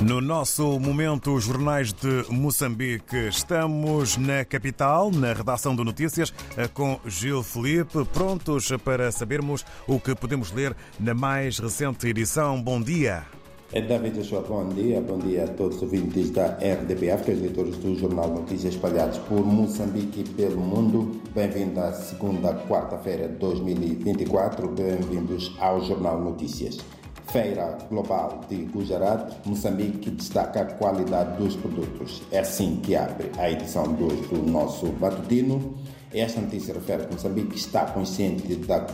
No nosso momento, os jornais de Moçambique. Estamos na capital, na redação de notícias, com Gil Felipe, prontos para sabermos o que podemos ler na mais recente edição. Bom dia. É David Joshua, bom dia. Bom dia a todos os ouvintes da RDP África, os leitores do Jornal Notícias espalhados por Moçambique e pelo mundo. Bem-vindo à segunda quarta-feira de 2024. Bem-vindos ao Jornal Notícias. Feira Global de Gujarat, Moçambique destaca a qualidade dos produtos. É assim que abre a edição 2 do nosso matutino. Esta notícia refere que Moçambique está consciente da,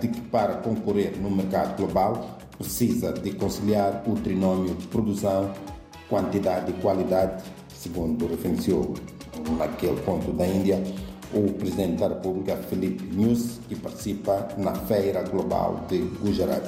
de que para concorrer no mercado global precisa de conciliar o trinômio produção, quantidade e qualidade, segundo referenciou naquele ponto da Índia o Presidente da República, Felipe News, que participa na Feira Global de Gujarat.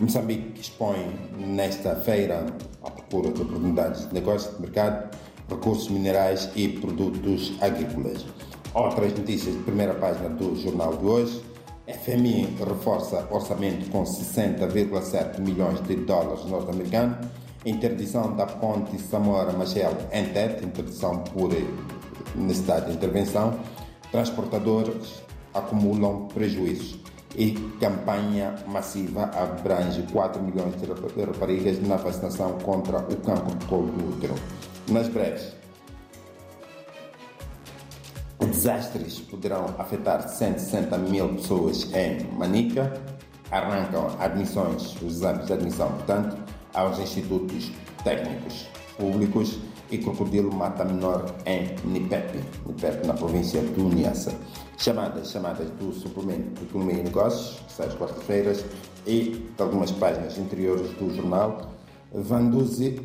Moçambique expõe nesta feira à procura de oportunidades de negócio de mercado, recursos minerais e produtos agrícolas. Outras notícias de primeira página do jornal de hoje. FMI reforça orçamento com 60,7 milhões de dólares norte-americanos. Interdição da ponte Samora-Machel Entet, interdição por necessidade de intervenção. Transportadores acumulam prejuízos e campanha massiva abrange 4 milhões de raparigas na vacinação contra o cancro de colo do útero. Nas breves, desastres poderão afetar 160 mil pessoas em Manica, arrancam admissões, os exames de admissão, portanto, aos institutos técnicos públicos e crocodilo mata menor em Nipepe, Nipepe na província do Niassa. Chamadas, chamadas do suplemento Economia e Negócios, que sai às quartas-feiras, e de algumas páginas interiores do jornal. Vanduzi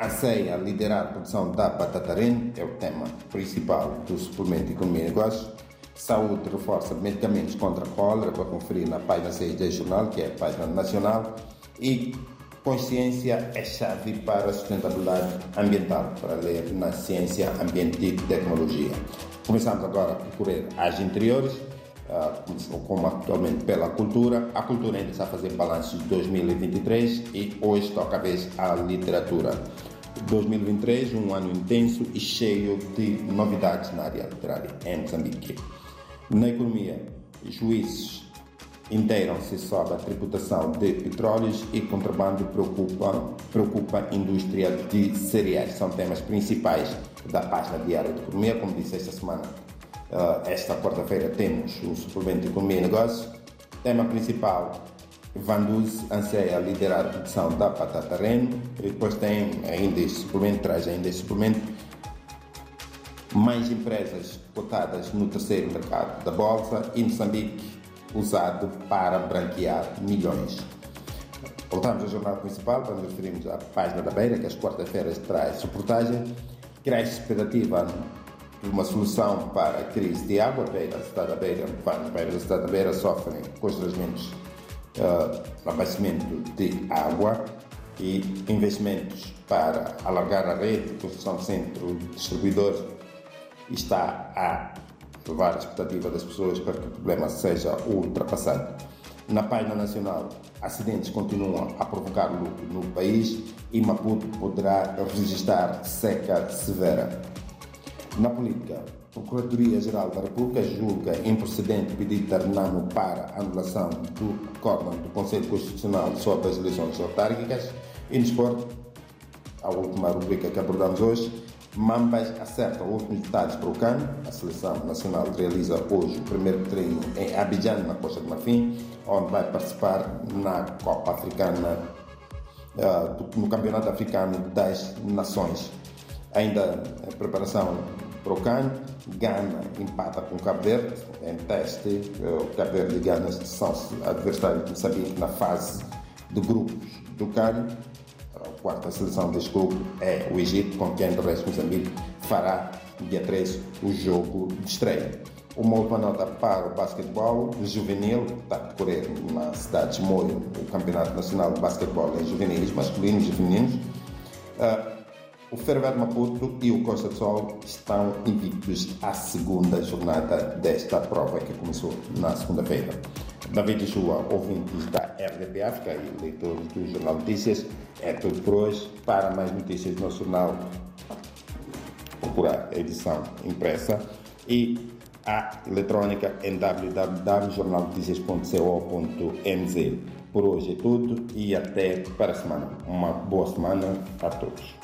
anseia liderar a produção da batatarene, é o tema principal do suplemento de Economia e Negócios. Saúde reforça medicamentos contra a cólera, para conferir na página 6 do jornal, que é a página nacional. E consciência é chave para a sustentabilidade ambiental, para ler na ciência, ambiente e tecnologia. Começamos agora a percorrer as interiores, como atualmente pela cultura. A cultura ainda está a fazer balanço de 2023 e hoje toca a vez à literatura. 2023, um ano intenso e cheio de novidades na área literária em Moçambique. Na economia, juízes inteiram-se sobre a tributação de petróleos e contrabando preocupa, preocupa a indústria de cereais. São temas principais da página diária de economia. Como disse esta semana, esta quarta-feira temos o suplemento de economia e negócios. Tema principal, Vanduz anseia liderar a produção da batata reno. E depois tem ainda este suplemento, traz ainda este suplemento. Mais empresas cotadas no terceiro mercado da Bolsa e Moçambique usado para branquear milhões. Voltamos ao jornal principal, quando nos referimos à página da Beira, que às quartas-feiras traz reportagem. Cresce expectativa de uma solução para a crise de água. Beira, a cidade da Beira, várias beiras da cidade da Beira sofrem constrangimentos uh, abastecimento de água e investimentos para alargar a rede, construção de centro de distribuidores está a levar a expectativa das pessoas para que o problema seja ultrapassado. Na página nacional, acidentes continuam a provocar lucro no país e Maputo poderá registrar seca severa. Na política, a Procuradoria-Geral da República julga improcedente pedido de Arnamo para anulação do acórdão do Conselho Constitucional sobre as eleições autárquicas. E no esporte, a última rubrica que abordamos hoje, Mambas acerta últimos detalhes para o CAN. A seleção nacional realiza hoje o primeiro treino em Abidjan, na Costa do Marfim, onde vai participar na Copa Africana, uh, no Campeonato Africano das Nações. Ainda em preparação para o CAN, Gana empata com Cabo Verde em teste. O Cabo Verde e Gana são adversários de Moçambique na fase de grupos do CAN a quarta seleção grupo é o Egito, com quem o resto Moçambique fará dia 13 o jogo de estreia. Uma última nota para o basquetebol juvenil, está a decorrer na cidade de Moio o Campeonato Nacional de Basquetebol em juvenis, masculinos e femininos. Uh, o Ferroviário Maputo e o Costa do Sol estão invictos à segunda jornada desta prova que começou na segunda-feira. David Chua, ouvintes da RDP África e leitores do Jornal Notícias. É tudo por hoje. Para mais notícias no jornal, procurar a edição impressa e a eletrónica em www.jornalnoticias.co.mz. Por hoje é tudo e até para a semana. Uma boa semana a todos.